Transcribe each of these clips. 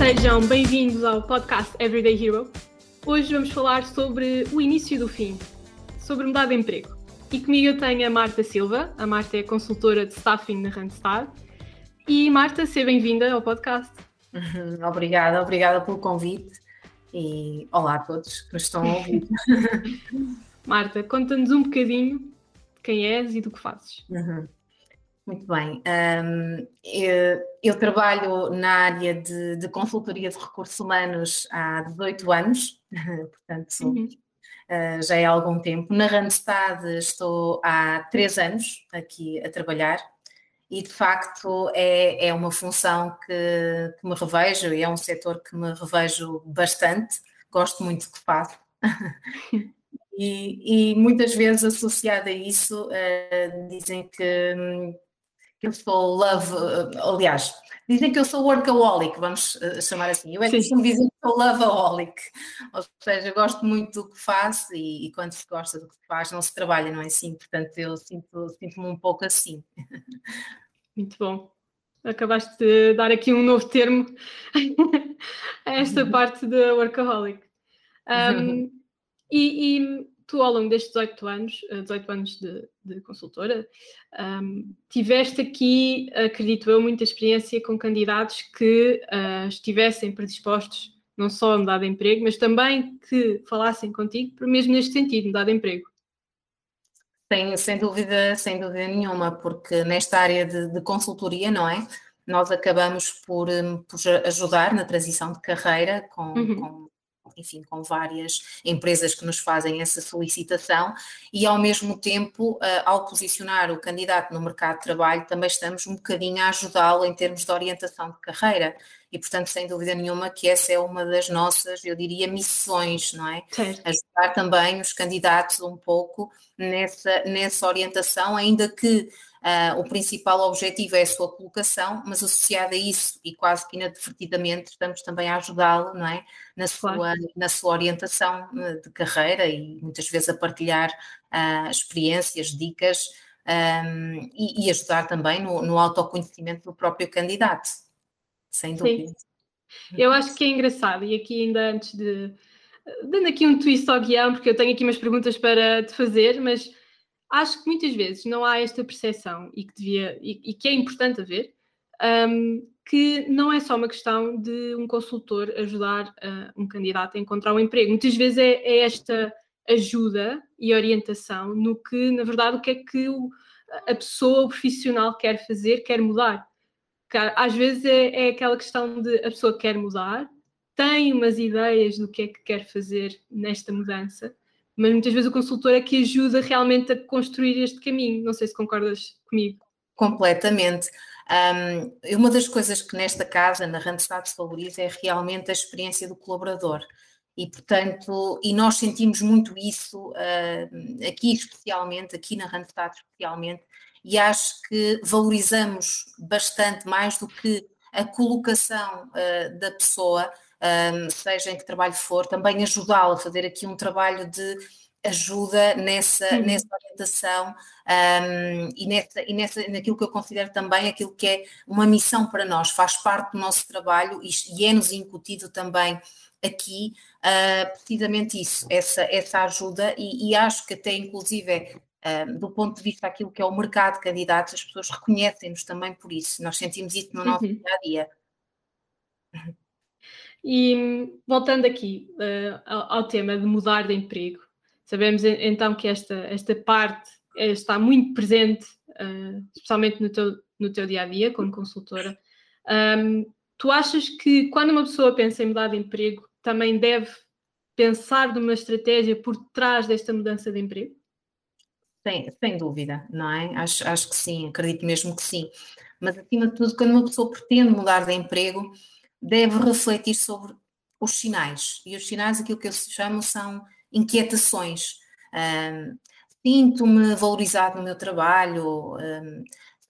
Sejam bem-vindos ao podcast Everyday Hero. Hoje vamos falar sobre o início do fim, sobre mudar de emprego. E comigo eu tenho a Marta Silva. A Marta é consultora de staffing na Randstad. E Marta, seja bem-vinda ao podcast. Uhum, obrigada, obrigada pelo convite e olá a todos que nos estão a ouvir. Marta, conta-nos um bocadinho quem és e do que fazes. Uhum. Muito bem. Um, eu, eu, trabalho na área de, de, consultoria de recursos humanos há 18 anos, portanto uhum. uh, já é há algum tempo. Na Randstad estou há 3 anos aqui a trabalhar e de facto é, é uma função que, que me revejo e é um setor que me revejo bastante, gosto muito do que faço. e, e, muitas vezes associada a isso uh, dizem que, que, eu sou love, aliás, dizem que eu sou workaholic, vamos uh, chamar assim. Eu é que costumo dizer que sou loveaholic, ou seja, gosto muito do que faço e, e, quando se gosta do que se faz não se trabalha, não é assim? Portanto, eu sinto-me sinto um pouco assim. Muito bom. Acabaste de dar aqui um novo termo a esta uhum. parte da workaholic. Um, e, e, tu, ao longo destes 18 anos, 18 anos de, de consultora, um, tiveste aqui, acredito eu, muita experiência com candidatos que uh, estivessem predispostos não só a mudar de emprego, mas também que falassem contigo, mesmo neste sentido, mudar de emprego. Sem, sem dúvida, sem dúvida nenhuma, porque nesta área de, de consultoria, não é? Nós acabamos por, hum, por, ajudar na transição de carreira com, uhum. com enfim, com várias empresas que nos fazem essa solicitação e ao mesmo tempo, eh, ao posicionar o candidato no mercado de trabalho, também estamos um bocadinho a ajudá-lo em termos de orientação de carreira e, portanto, sem dúvida nenhuma que essa é uma das nossas, eu diria, missões, não é? Certo. Ajudar também os candidatos um pouco nessa, nessa orientação, ainda que Uh, o principal objetivo é a sua colocação, mas associado a isso e quase que inadvertidamente estamos também a ajudá-lo, não é? Na sua, claro. na sua orientação eh, de carreira e muitas vezes a partilhar uh, experiências, dicas um, ehm, e, e, ajudar também no, no autoconhecimento do próprio candidato, sem dúvida. Sim. Eu acho que é engraçado, e aqui ainda antes de dando aqui um twist ao guião, porque eu tenho aqui umas perguntas para te fazer, mas acho que muitas vezes não há esta percepção e que devia e, e que é importante haver um, que não é só uma questão de um consultor ajudar uh, um candidato a encontrar um emprego. Muitas vezes é, é, esta ajuda e orientação no que, na verdade, o que é que o, a pessoa, o profissional quer fazer, quer mudar. Às vezes é, é aquela questão de a pessoa quer mudar, tem umas ideias do que é que quer fazer nesta mudança, mas muitas vezes o consultor é que ajuda realmente a construir este caminho. Não sei se concordas comigo. Completamente. Um, uma das coisas que nesta casa, na Randstad, se valoriza é realmente a experiência do colaborador. E, portanto, e nós sentimos muito isso uh, aqui especialmente, aqui na Randstad especialmente, e acho que valorizamos bastante mais do que a colocação uh, da pessoa, um, seja em que trabalho for, também ajudá-la a fazer aqui um trabalho de ajuda nessa, nessa orientação um, e, nessa, e nessa, naquilo que eu considero também aquilo que é uma missão para nós, faz parte do nosso trabalho e, e é-nos incutido também aqui uh, precisamente isso, essa, essa ajuda e, e acho que até inclusive do ponto de vista daquilo que é o mercado de candidatos, as pessoas reconhecem-nos também por isso, nós sentimos isso no nosso uhum. dia-a-dia. -dia. E voltando aqui uh, ao, ao, tema de mudar de emprego, sabemos então que esta, esta parte eh, está muito presente, uh, especialmente no teu, no teu dia a dia como consultora. Um, tu achas que quando uma pessoa pensa em mudar de emprego, também deve pensar numa estratégia por trás desta mudança de emprego? Sem, sem dúvida, não é? Acho, acho que sim, acredito mesmo que sim. Mas acima de tudo, quando uma pessoa pretende mudar de emprego, deve refletir sobre os sinais. E os sinais, aquilo que eu chamo, são inquietações. Sinto-me valorizado no meu trabalho,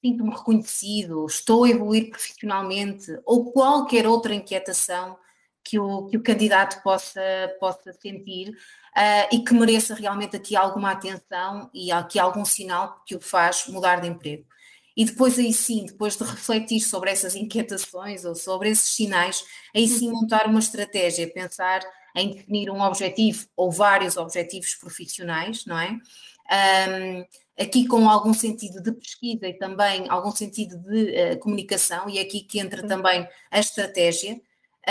sinto-me reconhecido, estou a evoluir profissionalmente, ou qualquer outra inquietação que o, que o candidato possa, possa sentir uh, e que mereça realmente aqui alguma atenção e aqui algum sinal que o faz mudar de emprego. e depois aí sim, depois de refletir sobre essas inquietações ou sobre esses sinais, aí sim uhum. montar uma estratégia, pensar em definir um objetivo ou vários objetivos profissionais, não é? Um, aqui com algum sentido de pesquisa e também algum sentido de uh, comunicação, e é aqui que entra também a estratégia,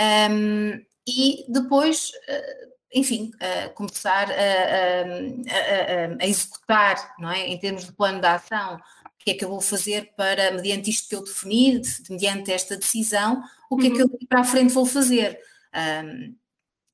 um, e depois, uh, enfim, uh, começar a, a, a, a, executar, não é? Em termos de plano de ação, o que é que eu vou fazer para, mediante isto que eu defini, mediante esta decisão, o que uhum. é que eu uhum. para a frente vou fazer? Um,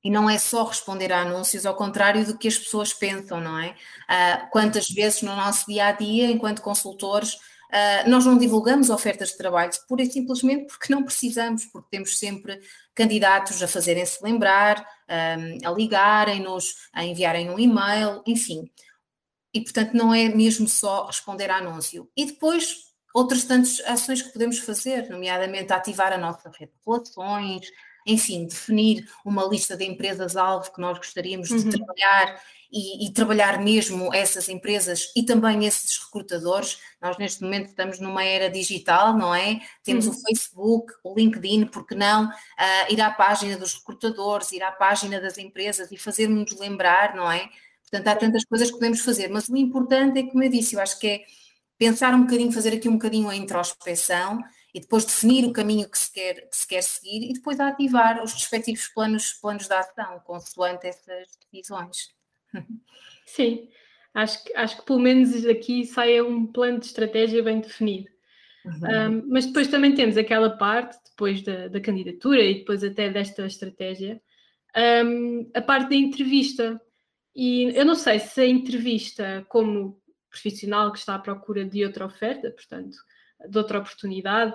e não é só responder a anúncios, ao contrário do que as pessoas pensam, não é? Uh, quantas vezes no nosso dia a dia, enquanto consultores, uh, nós não divulgamos ofertas de trabalho, pura e simplesmente porque não precisamos, porque temos sempre candidatos a fazerem-se lembrar, um, a ligarem-nos, a enviarem um e-mail, enfim. E portanto não é mesmo só responder a anúncio. E depois outras tantas ações que podemos fazer, nomeadamente ativar a nossa rede de relações, enfim, definir uma lista de empresas-alvo que nós gostaríamos uhum. de trabalhar e, e, trabalhar mesmo essas empresas e também esses recrutadores. Nós neste momento estamos numa era digital, não é? Temos uhum. o Facebook, o LinkedIn, porque não? Uh, ir à página dos recrutadores, ir à página das empresas e fazer-nos lembrar, não é? Portanto, há tantas coisas que podemos fazer, mas o importante é, como eu disse, eu acho que é pensar um bocadinho, fazer aqui um bocadinho a introspeção e depois definir o caminho que se quer, que se quer seguir e depois ativar os respectivos planos, planos de ação, consoante essas decisões. Sim, acho que, acho que pelo menos aqui sai um plano de estratégia bem definido. Uhum. Um, mas depois também temos aquela parte, depois da, da candidatura e depois até desta estratégia, um, a parte da entrevista. E eu não sei se a entrevista, como profissional que está à procura de outra oferta, portanto, de outra oportunidade.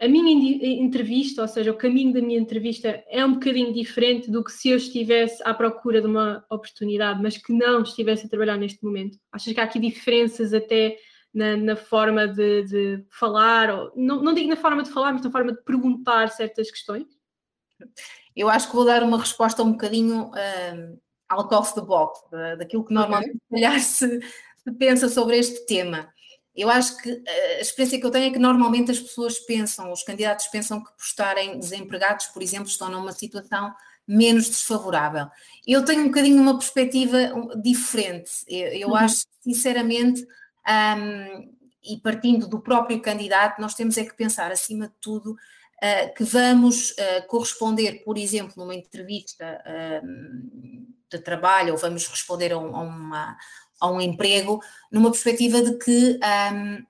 A minha entrevista, ou seja, o caminho da minha entrevista é um bocadinho diferente do que se eu estivesse à procura de uma oportunidade, mas que não estivesse a trabalhar neste momento. Achas que há aqui diferenças até na, na forma de, de falar, ou, não, não digo na forma de falar, mas na forma de perguntar certas questões? Eu acho que vou dar uma resposta um bocadinho uh, out of the box, daquilo que normalmente okay. se, se pensa sobre este tema. Eu acho que eh, a experiência que eu tenho é que normalmente as pessoas pensam, os candidatos pensam que por estarem desempregados, por exemplo, estão numa situação menos desfavorável. Eu tenho um bocadinho uma perspectiva diferente. Eu, eu uhum. acho, sinceramente, um, e partindo do próprio candidato, nós temos é que pensar, acima de tudo, uh, que vamos uh, corresponder, por exemplo, numa entrevista uh, de trabalho, ou vamos responder a, um, a uma, a um emprego, numa perspectiva de que um,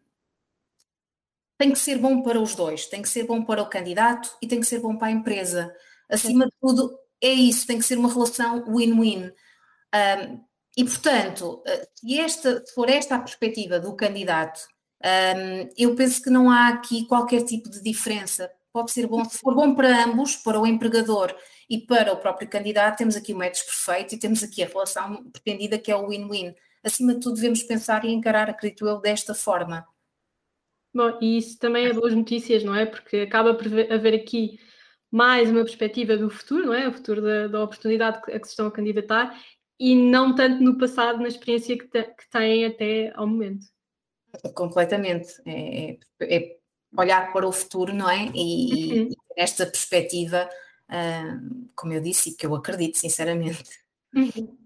tem que ser bom para os dois, tem que ser bom para o candidato e tem que ser bom para a empresa. Acima de tudo, é isso, tem que ser uma relação win-win. Um, e, portanto, eh, se, esta, se for esta a perspectiva do candidato, um, eu penso que não há aqui qualquer tipo de diferença. Pode ser bom, se for bom para ambos, para o empregador e para o próprio candidato, temos aqui o match perfeito e temos aqui a relação pretendida que é o win-win acima de tudo, devemos pensar e encarar, acredito eu, desta forma. Bom, e isso também é boas notícias, não é? Porque acaba por haver aqui mais uma perspectiva do futuro, não é? O futuro da, da oportunidade a que se estão a candidatar e não tanto no passado, na experiência que, te, que têm até ao momento. Completamente. É, é, é olhar para o futuro, não é? E, uhum. e esta perspectiva, uh, como eu disse, e que eu acredito, sinceramente. Uhum.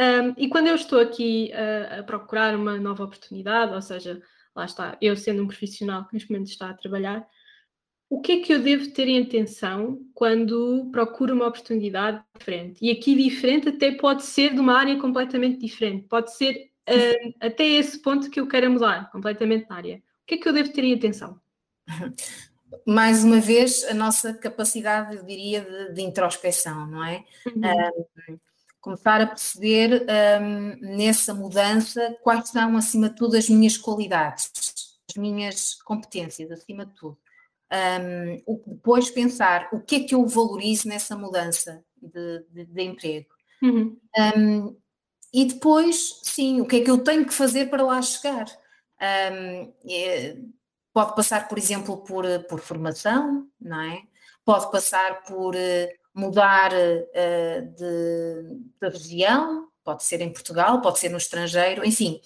Um, e quando eu estou aqui a, a, procurar uma nova oportunidade, ou seja, lá está, eu sendo um profissional que neste momento está a trabalhar, o que é que eu devo ter em atenção quando procuro uma oportunidade diferente? E aqui diferente até pode ser de uma área completamente diferente, pode ser uh, até esse ponto que eu quero mudar completamente na área. O que é que eu devo ter em atenção? Mais uma vez, a nossa capacidade, eu diria, de, de introspeção, não é? Uhum começar a perceber um, nessa mudança quais são, acima de tudo, as minhas qualidades, as minhas competências, acima de tudo. Um, depois pensar o que é que eu valorizo nessa mudança de, de, de emprego. Uhum. Um, e depois, sim, o que é que eu tenho que fazer para lá chegar? Um, é, pode passar, por exemplo, por, por formação, não é? Pode passar por uh, mudar uh, de, de região, pode ser em Portugal, pode ser no estrangeiro, enfim,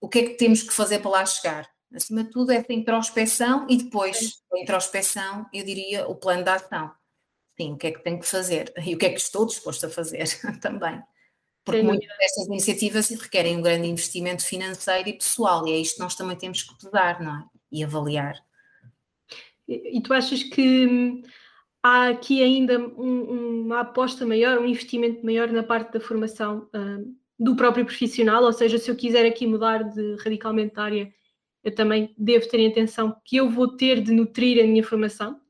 o que é que temos que fazer para lá chegar? Acima de tudo, essa introspeção e depois a introspeção, eu diria, o plano de ação. Sim, o que é que tenho que fazer e o que é que estou disposto a fazer também. Porque muitas destas iniciativas requerem um grande investimento financeiro e pessoal, e é isto que nós também temos que pesar, não é? E avaliar. E, e tu achas que hum, há aqui ainda um, uma aposta maior, um investimento maior na parte da formação um, do próprio profissional? Ou seja, se eu quiser aqui mudar de radicalmente de área, eu também devo ter em atenção que eu vou ter de nutrir a minha formação?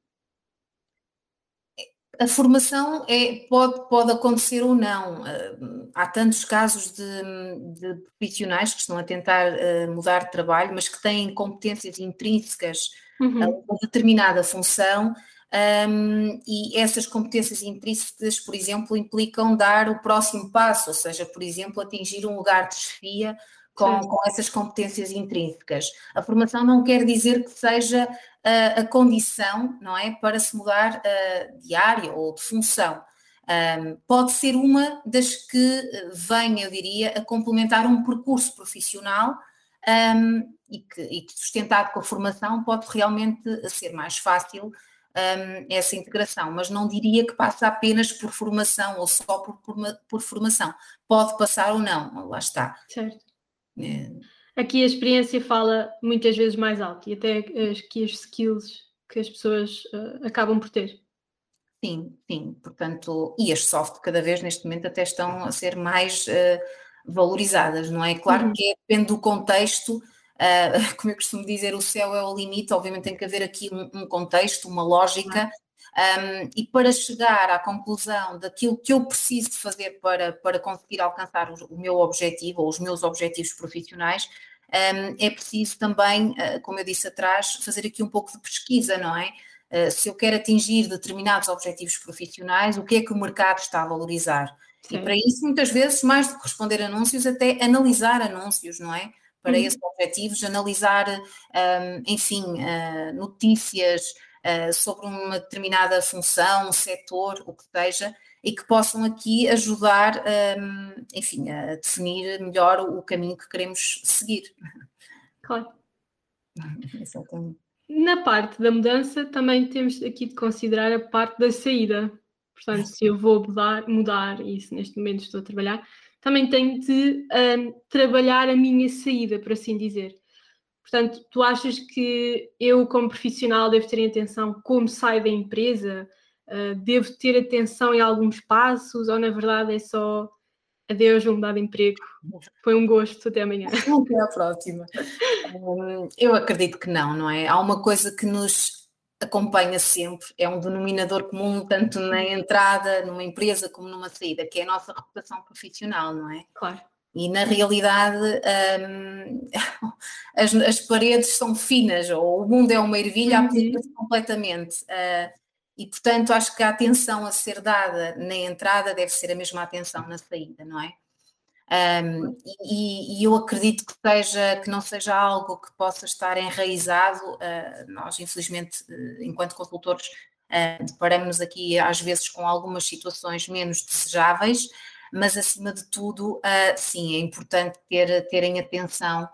A formação é, pode, pode acontecer ou não. Há tantos casos de, de profissionais que estão a tentar uh, mudar de trabalho, mas que têm competências intrínsecas uhum. a uma determinada função, um, e essas competências intrínsecas, por exemplo, implicam dar o próximo passo, ou seja, por exemplo, atingir um lugar de chefia com, com, essas competências intrínsecas. A formação não quer dizer que seja uh, a condição, não é, para se mudar uh, de área ou de função. Um, pode ser uma das que venha, eu diria, a complementar um percurso profissional um, e, que, e que, sustentado com a formação, pode realmente ser mais fácil um, essa integração, mas não diria que passa apenas por formação ou só por, por, por formação. Pode passar ou não, lá está. Certo. É. Aqui a experiência fala muitas vezes mais alto e até as, que as skills que as pessoas uh, acabam por ter. Sim, sim, portanto, e as soft cada vez neste momento até estão a ser mais uh, valorizadas, não é? Claro uhum. que é, depende do contexto, uh, como eu costumo dizer, o céu é o limite, obviamente tem que haver aqui um, um contexto, uma lógica. Um, e para chegar à conclusão daquilo que eu preciso fazer para, para conseguir alcançar o, o meu objetivo ou os meus objetivos profissionais, um, é preciso também, uh, como eu disse atrás, fazer aqui um pouco de pesquisa, não é? Uh, se eu quero atingir determinados objetivos profissionais, o que é que o mercado está a valorizar? Sim. E para isso, muitas vezes, mais do que responder anúncios, até analisar anúncios, não é? Para uhum. esses objetivos, analisar, um, enfim, uh, notícias, uh, sobre uma determinada função, setor, o que seja, e que possam aqui ajudar, um, enfim, a definir melhor o caminho que queremos seguir. Claro. Exatamente. Na parte da mudança, também temos aqui de considerar a parte da saída. Portanto, se eu vou mudar, mudar e se neste momento estou a trabalhar, também tenho de um, trabalhar a minha saída, por assim dizer. Portanto, tu achas que eu, como profissional, devo ter atenção como saio da empresa? Uh, devo ter atenção em alguns passos? Ou, na verdade, é só adeus, vou mudar de emprego? Foi um gosto, até amanhã. Até à próxima. Um, eu acredito que não, não é? Há uma coisa que nos acompanha sempre, é um denominador comum, tanto na entrada numa empresa como numa saída, que é a nossa reputação profissional, não é? Claro. E na realidade um, as, as, paredes são finas, ou o mundo é uma ervilha, uhum. completamente. Uh, e portanto acho que a atenção a ser dada na entrada deve ser a mesma atenção na saída, não é? Um, e, e, eu acredito que, seja, que não seja algo que possa estar enraizado. Uh, nós, infelizmente, uh, enquanto consultores, uh, deparamos-nos aqui às vezes com algumas situações menos desejáveis, mas acima de tudo, uh, sim, é importante ter, terem atenção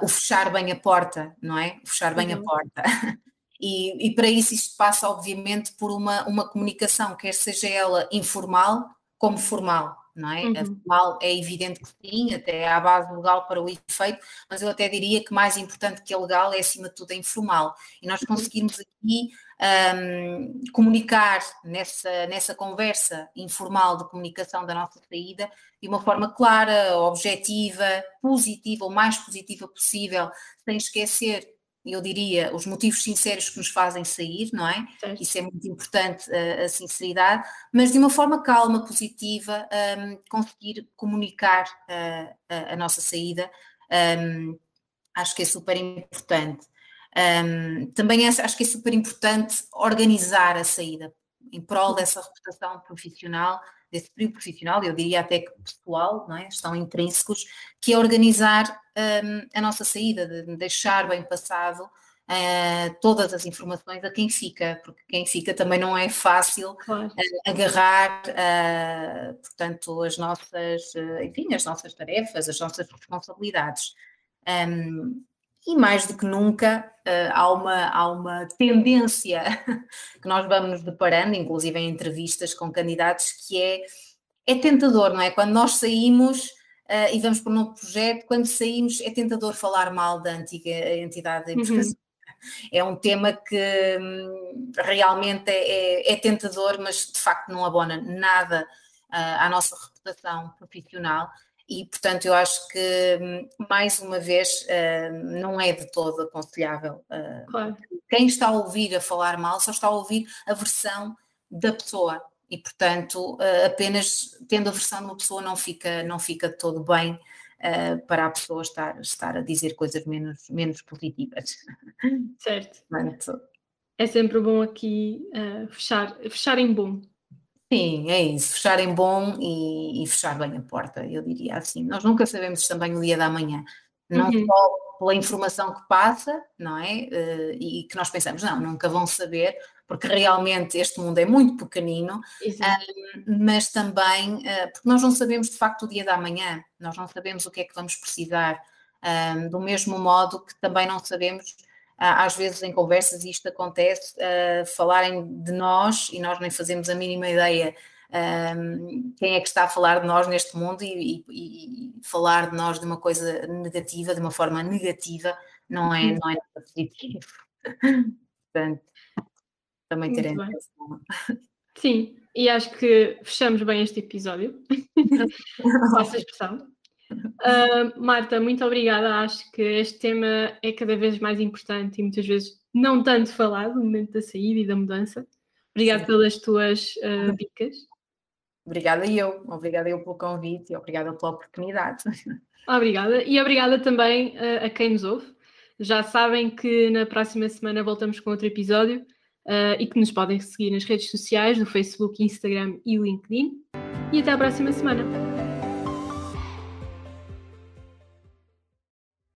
o fechar bem a porta, não é? O fechar bem uhum. a porta. E, e, para isso isto passa, obviamente, por uma, uma comunicação, quer seja ela informal como formal, não é? Uhum. A formal é evidente que sim, até há base legal para o efeito, mas eu até diria que mais importante que a legal é, acima de tudo, a informal. E nós uhum. conseguimos aqui um, comunicar nessa, nessa conversa informal de comunicação da nossa saída de uma forma clara, objetiva, positiva, o mais positiva possível, sem esquecer, eu diria, os motivos sinceros que nos fazem sair, não é? Certo. Isso é muito importante, a, a, sinceridade, mas de uma forma calma, positiva, um, conseguir comunicar uh, a, a, nossa saída, um, acho que é super importante. Um, também acho que é super importante organizar a saída em prol dessa reputação profissional, desse período profissional, eu diria até que pessoal, não é? estão intrínsecos, que é organizar um, a nossa saída, de deixar bem passado uh, todas as informações a quem fica, porque quem fica também não é fácil claro. uh, agarrar, uh, portanto, as nossas, enfim, as nossas tarefas, as nossas responsabilidades. Um, e mais do que nunca uh, há, uma, há uma tendência que nós vamos nos deparando, inclusive em entrevistas com candidatos, que é, é tentador, não é? Quando nós saímos uh, e vamos para um novo projeto, quando saímos é tentador falar mal da antiga entidade de uhum. É um tema que hum, realmente é, é, é, tentador, mas de facto não abona nada uh, à nossa reputação profissional e, portanto, eu acho que, hum, mais uma vez, hum, não é de todo aconselhável. Claro. Quem está a ouvir a falar mal só está a ouvir a versão da pessoa e, portanto, apenas tendo a versão de uma pessoa não fica, não fica todo bem para a pessoa estar, estar a dizer coisas menos, menos positivas. Certo. Portanto, é sempre bom aqui uh, fechar, fechar em bom. Sim, é isso, fechar em bom e, e, fechar bem a porta, eu diria assim. Nós nunca sabemos também o dia da manhã, não uhum. só pela informação que passa, não é? Uh, e que nós pensamos, não, nunca vão saber, porque realmente este mundo é muito pequenino, uh, mas também uh, porque nós não sabemos de facto o dia da manhã, nós não sabemos o que é que vamos precisar, um, do mesmo modo que também não sabemos às vezes em conversas, e isto acontece, uh, falarem de nós e nós nem fazemos a mínima ideia um, quem é que está a falar de nós neste mundo e, e, e, falar de nós de uma coisa negativa, de uma forma negativa, não é, não é nada positivo. Portanto, também terem atenção. Sim, e acho que fechamos bem este episódio. Essa expressão. Uh, Marta, muito obrigada. Acho que este tema é cada vez mais importante e muitas vezes não tanto falado no momento da saída e da mudança. Obrigada pelas tuas uh, dicas. Obrigada eu, obrigada eu pelo convite e obrigada pela oportunidade. Obrigada e obrigada também uh, a quem nos ouve. Já sabem que na próxima semana voltamos com outro episódio uh, e que nos podem seguir nas redes sociais, no Facebook, Instagram e LinkedIn. E até à próxima semana.